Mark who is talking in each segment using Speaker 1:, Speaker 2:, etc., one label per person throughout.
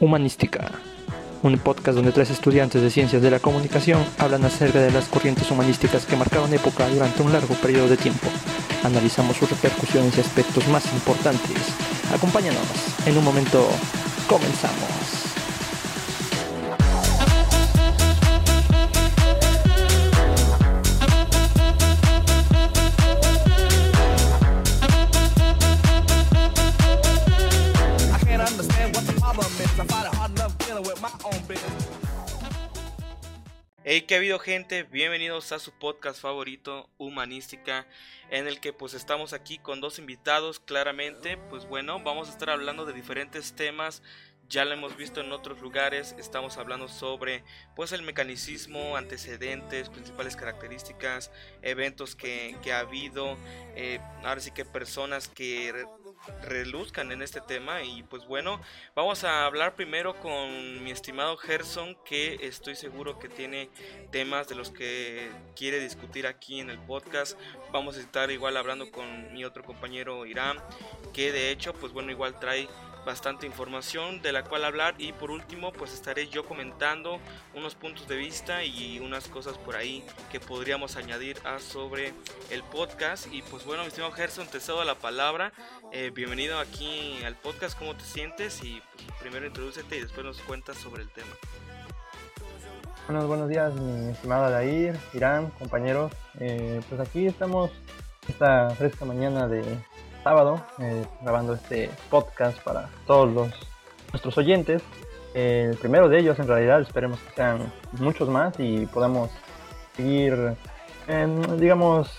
Speaker 1: Humanística, un podcast donde tres estudiantes de ciencias de la comunicación hablan acerca de las corrientes humanísticas que marcaron época durante un largo periodo de tiempo. Analizamos sus repercusiones y aspectos más importantes. Acompáñanos, en un momento comenzamos.
Speaker 2: Hey, ¿qué ha habido gente? Bienvenidos a su podcast favorito, Humanística, en el que pues estamos aquí con dos invitados, claramente, pues bueno, vamos a estar hablando de diferentes temas, ya lo hemos visto en otros lugares, estamos hablando sobre pues el mecanicismo, antecedentes, principales características, eventos que, que ha habido, eh, ahora sí que personas que reluzcan en este tema y pues bueno, vamos a hablar primero con mi estimado Gerson que estoy seguro que tiene temas de los que quiere discutir aquí en el podcast. Vamos a estar igual hablando con mi otro compañero Irán que de hecho pues bueno igual trae bastante información de la cual hablar y por último pues estaré yo comentando unos puntos de vista y unas cosas por ahí que podríamos añadir a sobre el podcast. Y pues bueno mi estimado Gerson te cedo la palabra. Eh, bienvenido aquí al podcast cómo te sientes y pues, primero introdúcete y después nos cuentas sobre el tema.
Speaker 3: Buenos, buenos días mi estimada Dair, Irán, compañeros. Eh, pues aquí estamos esta fresca mañana de sábado eh, grabando este podcast para todos los, nuestros oyentes. el primero de ellos en realidad esperemos que sean muchos más y podamos seguir, digamos,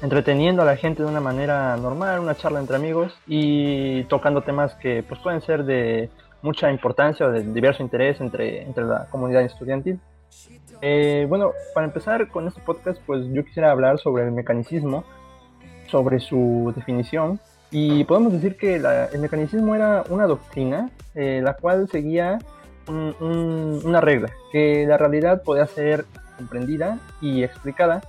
Speaker 3: entreteniendo a la gente de una manera normal, una charla entre amigos y tocando temas que pues, pueden ser de mucha importancia o de diverso interés entre, entre la comunidad estudiantil. Eh, bueno, para empezar con este podcast, pues yo quisiera hablar sobre el mecanicismo, sobre su definición y podemos decir que el mecanicismo era una doctrina eh, la cual seguía una regla, que la realidad podía ser comprendida y explicada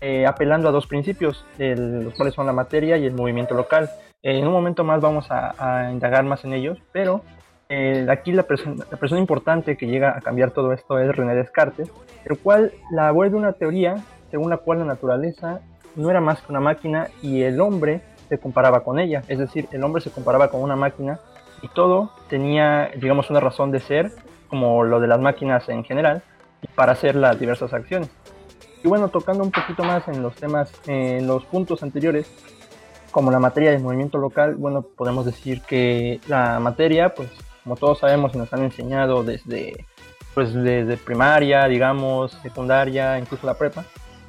Speaker 3: eh, apelando a dos principios, los cuales son la materia y el movimiento local. en un momento más vamos a, indagar más en ellos, pero eh, aquí la, la, persona importante que llega a cambiar todo esto es René Descartes, el cual la vuelve una teoría según la cual la naturaleza no era más que una máquina y el hombre se comparaba con ella. Es decir, el hombre se comparaba con una máquina y todo tenía, digamos, una razón de ser, como lo de las máquinas en general, para hacer las diversas acciones. Y bueno, tocando un poquito más en los temas, en los puntos anteriores, como la materia del movimiento local, bueno, podemos decir que la materia, pues como todos sabemos y nos han enseñado desde, pues desde primaria, digamos, secundaria, incluso la prepa,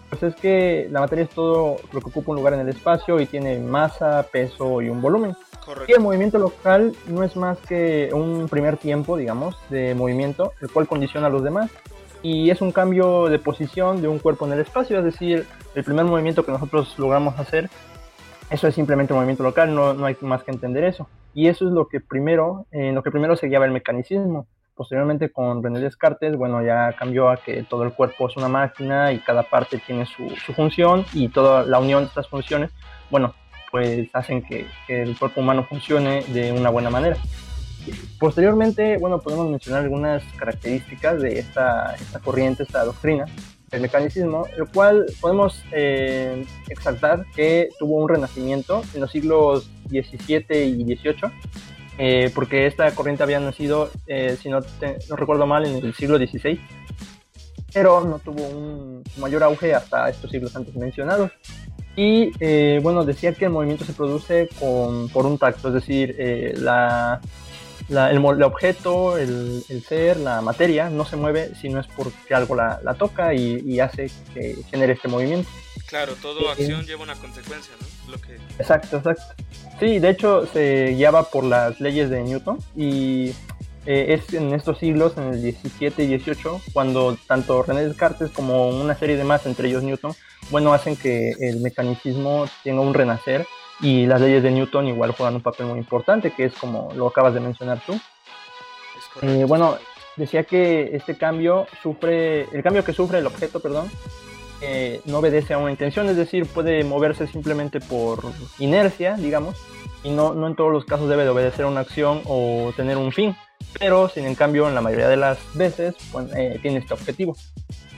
Speaker 3: pues es que la materia es todo lo que ocupa un lugar en el espacio y tiene masa, peso y un volumen. Y el movimiento local no es más que un primer tiempo, digamos, de movimiento, el cual condiciona a los demás. Y es un cambio de posición de un cuerpo en el espacio, es decir, el primer movimiento que nosotros logramos hacer, eso es simplemente movimiento local, no, no hay más que entender eso. Y eso es lo que primero, en lo que primero se guiaba el mecanicismo. Posteriormente con René Descartes, bueno, ya cambió a que todo el cuerpo es una máquina y cada parte tiene su, función y toda la unión de estas funciones, bueno, pues hacen que, el cuerpo humano funcione de una buena manera. Posteriormente, bueno, podemos mencionar algunas características de esta, esta corriente, esta doctrina el mecanicismo, el cual podemos eh, exaltar que tuvo un renacimiento en los siglos XVII y XVIII, eh, porque esta corriente había nacido, eh, si no, no, recuerdo mal, en el siglo XVI, pero no tuvo un mayor auge hasta estos siglos antes mencionados. Y eh, bueno, decía que el movimiento se produce con, por un tacto, es decir, la, la, el, objeto, el, el, ser, la materia no se mueve si no es porque algo la, la toca y, y, hace que genere este movimiento.
Speaker 2: Claro, toda acción lleva una consecuencia, ¿no? Lo que...
Speaker 3: Exacto, exacto. Sí, de hecho se guiaba por las leyes de Newton y eh, es en estos siglos, en el 17 y 18, cuando tanto René Descartes como una serie de más, entre ellos Newton, bueno, hacen que el mecanicismo tenga un renacer y las leyes de Newton igual juegan un papel muy importante, que es como lo acabas de mencionar tú. Eh, bueno, decía que este cambio sufre, el cambio que sufre el objeto, perdón, eh, no obedece a una intención, es decir, puede moverse simplemente por inercia, digamos, y no, no en todos los casos debe de obedecer a una acción o tener un fin. pero sin en cambio en la mayoría de las veces pues, eh, tiene este objetivo.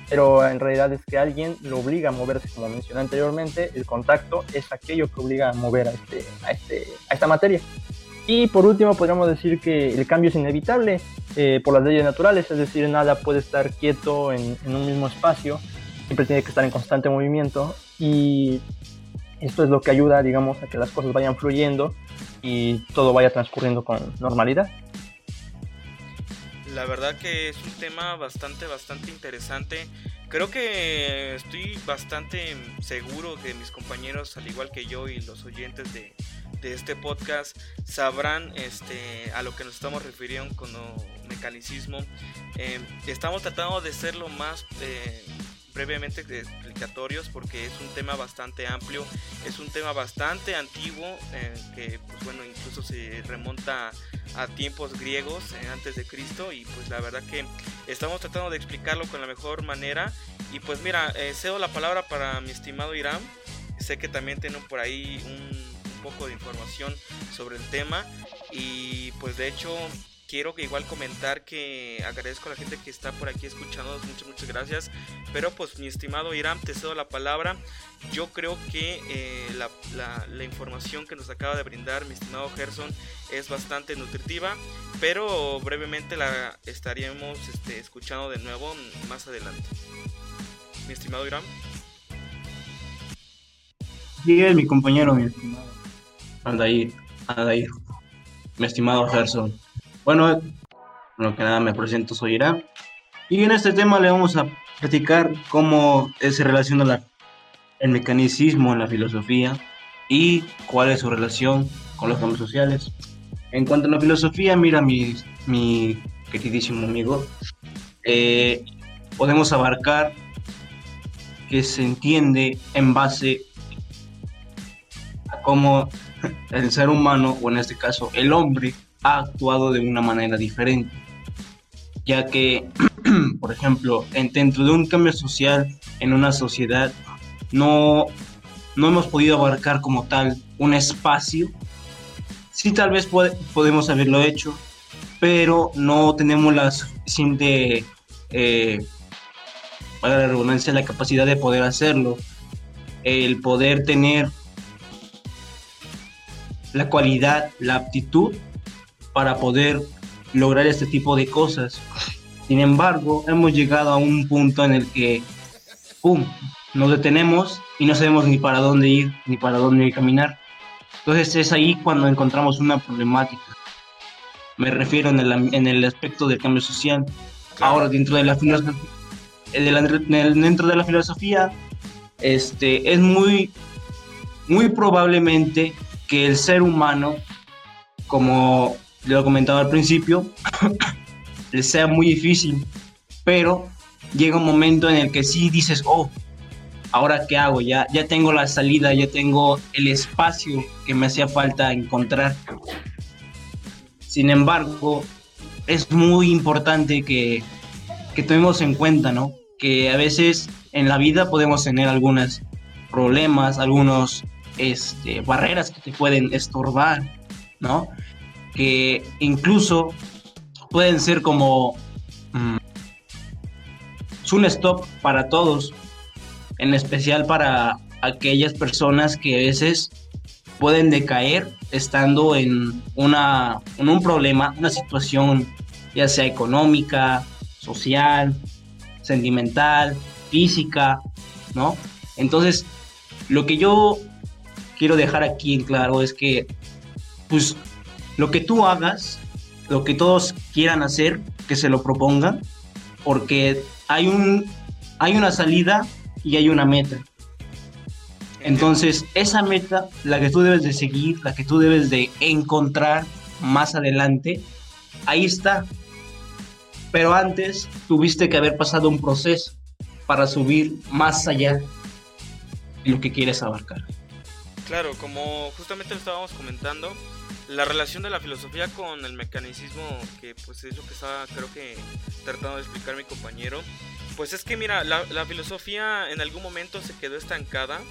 Speaker 3: Pero en realidad es que alguien lo obliga a moverse, como mencioné anteriormente, el contacto es aquello que obliga a mover a, este, a, este, a esta materia. Y por último, podríamos decir que el cambio es inevitable eh, por las leyes naturales, es decir, nada puede estar quieto en, en, un mismo espacio, siempre tiene que estar en constante movimiento y esto es lo que ayuda, digamos, a que las cosas vayan fluyendo y todo vaya transcurriendo con normalidad.
Speaker 2: La verdad que es un tema bastante, bastante interesante. Creo que estoy bastante seguro que mis compañeros, al igual que yo y los oyentes de, de este podcast, sabrán este, a lo que nos estamos refiriendo con mecanicismo. Eh, estamos tratando de ser lo más... Eh, brevemente explicatorios porque es un tema bastante amplio, es un tema bastante antiguo eh, que pues bueno incluso se remonta a tiempos griegos eh, antes de Cristo y pues la verdad que estamos tratando de explicarlo con la mejor manera. Y pues mira eh, cedo la palabra para mi estimado Irán. Sé que también tienen por ahí un poco de información sobre el tema. Y pues de hecho quiero que igual comentar que agradezco a la gente que está por aquí escuchándonos, muchas, muchas gracias. Pero pues mi estimado Irán, te cedo la palabra. Yo creo que eh, la, la, información que nos acaba de brindar mi estimado Gerson es bastante nutritiva, pero brevemente la estaríamos este, escuchando de nuevo más adelante. Mi estimado Irán.
Speaker 4: Sí, es mi compañero, mi estimado Aldair, Aldair, mi estimado Gerson. Bueno, lo que nada me presento, soy Irán. Y en este tema le vamos a platicar cómo se relaciona el mecanicismo en la filosofía y cuál es su relación con los cambios sociales. En cuanto a la filosofía, mira mi, mi queridísimo amigo, eh, podemos abarcar que se entiende en base a cómo el ser humano, o en este caso el hombre, ha actuado de una manera diferente, ya que, por ejemplo, dentro de un cambio social en una sociedad, no, no hemos podido abarcar como tal un espacio. Sí, tal vez podemos haberlo hecho, pero no tenemos la suficiente, eh, para la redundancia, la capacidad de poder hacerlo. El poder tener la cualidad, la aptitud para poder lograr este tipo de cosas. Sin embargo, hemos llegado a un punto en el que, ¡pum!, nos detenemos y no sabemos ni para dónde ir, ni para dónde caminar. Entonces es ahí cuando encontramos una problemática. Me refiero en el, en el aspecto del cambio social. Ahora, dentro de la filosofía, dentro de la filosofía, este, es muy, muy probablemente que el ser humano, como lo comentaba al principio, les sea muy difícil, pero llega un momento en el que sí dices, oh, ahora qué hago, ya, ya tengo la salida, ya tengo el espacio que me hacía falta encontrar. Sin embargo, es muy importante que, que tomemos en cuenta, ¿no? Que a veces en la vida podemos tener algunos problemas, algunos este, barreras que te pueden estorbar, ¿no? Que incluso pueden ser como mm, un stop para todos, en especial para aquellas personas que a veces pueden decaer estando en, una, en un problema, una situación ya sea económica, social, sentimental, física, ¿no? Entonces, lo que yo quiero dejar aquí en claro es que, pues, lo que tú hagas, lo que todos quieran hacer, que se lo propongan, porque hay, un, hay una salida y hay una meta. Entonces, esa meta, la que tú debes de seguir, la que tú debes de encontrar más adelante, ahí está. Pero antes tuviste que haber pasado un proceso para subir más allá de lo que quieres abarcar.
Speaker 2: Claro, como justamente lo estábamos comentando, la relación de la filosofía con el mecanicismo, que pues es lo que estaba creo que tratando de explicar mi compañero, pues es que mira, la, filosofía en algún momento se quedó estancada.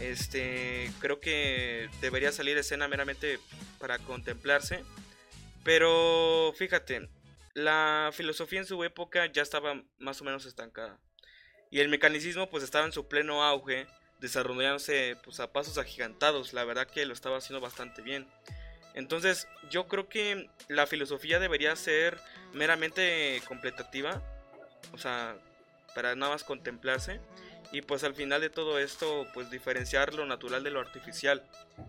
Speaker 2: Este, creo que debería salir escena meramente para contemplarse. Pero fíjate, la filosofía en su época ya estaba más o menos estancada. Y el mecanicismo pues estaba en su pleno auge, desarrollándose pues a pasos agigantados. La verdad que lo estaba haciendo bastante bien. Entonces yo creo que la filosofía debería ser meramente completativa. O sea, para nada más contemplarse. Y pues al final de todo esto, pues diferenciar lo natural de lo artificial.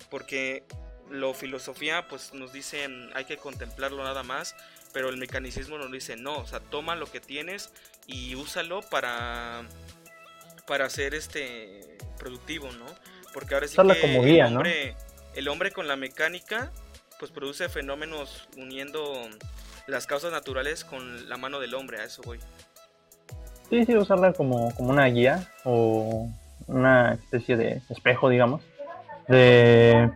Speaker 2: Porque lo filosofía pues nos dice hay que contemplarlo nada más, pero el mecanicismo nos dice no, o sea, toma lo que tienes y úsalo para para ser este productivo, ¿no? Porque ahora sí que
Speaker 3: como guía,
Speaker 2: el hombre, el hombre con la mecánica pues produce fenómenos uniendo las causas naturales con la mano del hombre, a eso voy.
Speaker 3: Sí, sí, usarla como, como una guía o una especie de espejo, digamos, de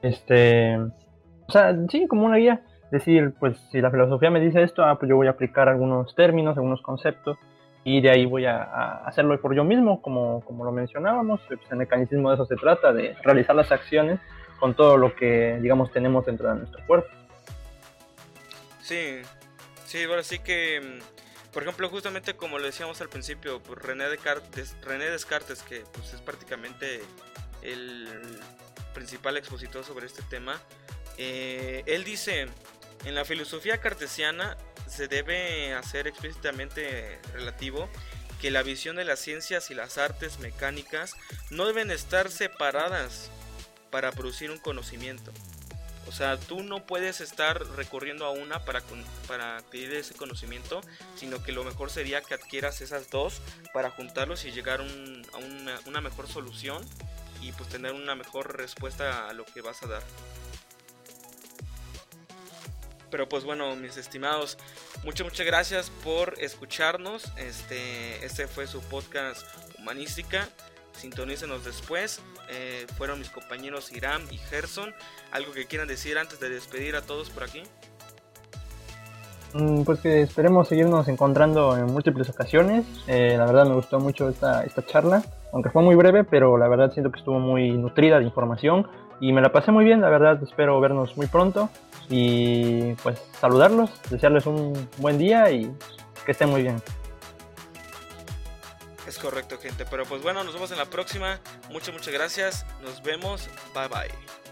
Speaker 3: este, o sea, sí, como una guía. Decir, pues si la filosofía me dice esto, ah, pues yo voy a aplicar algunos términos, algunos conceptos, y de ahí voy a, hacerlo por yo mismo, como, como lo mencionábamos. Pues, el mecanismo de eso se trata, de realizar las acciones con todo lo que, digamos, tenemos dentro de nuestro cuerpo.
Speaker 2: Sí, sí, ahora sí que, mm, por ejemplo, justamente como lo decíamos al principio, pues René Descartes, René Descartes que pues, es prácticamente el principal expositor sobre este tema, eh, él dice, en la filosofía cartesiana se debe hacer explícitamente relativo que la visión de las ciencias y las artes mecánicas no deben estar separadas para producir un conocimiento. O sea, tú no puedes estar recurriendo a una para, para adquirir ese conocimiento, sino que lo mejor sería que adquieras esas dos para juntarlos y llegar a una, mejor solución y pues tener una mejor respuesta a lo que vas a dar. Pero pues bueno, mis estimados, muchas muchas gracias por escucharnos. Este, este fue su podcast Humanística. Sintonícenos después. Eh, fueron mis compañeros Iram y Gerson. ¿Algo que quieran decir antes de despedir a todos por aquí?
Speaker 3: Mm, pues que esperemos seguirnos encontrando en múltiples ocasiones. Eh, la verdad me gustó mucho esta, esta charla, aunque fue muy breve, pero la verdad siento que estuvo muy nutrida de información y me la pasé muy bien. La verdad espero vernos muy pronto y pues saludarlos, desearles un buen día y que estén muy bien.
Speaker 2: Correcto gente, pero pues bueno, nos vemos en la próxima. Muchas, muchas gracias. Nos vemos. Bye bye.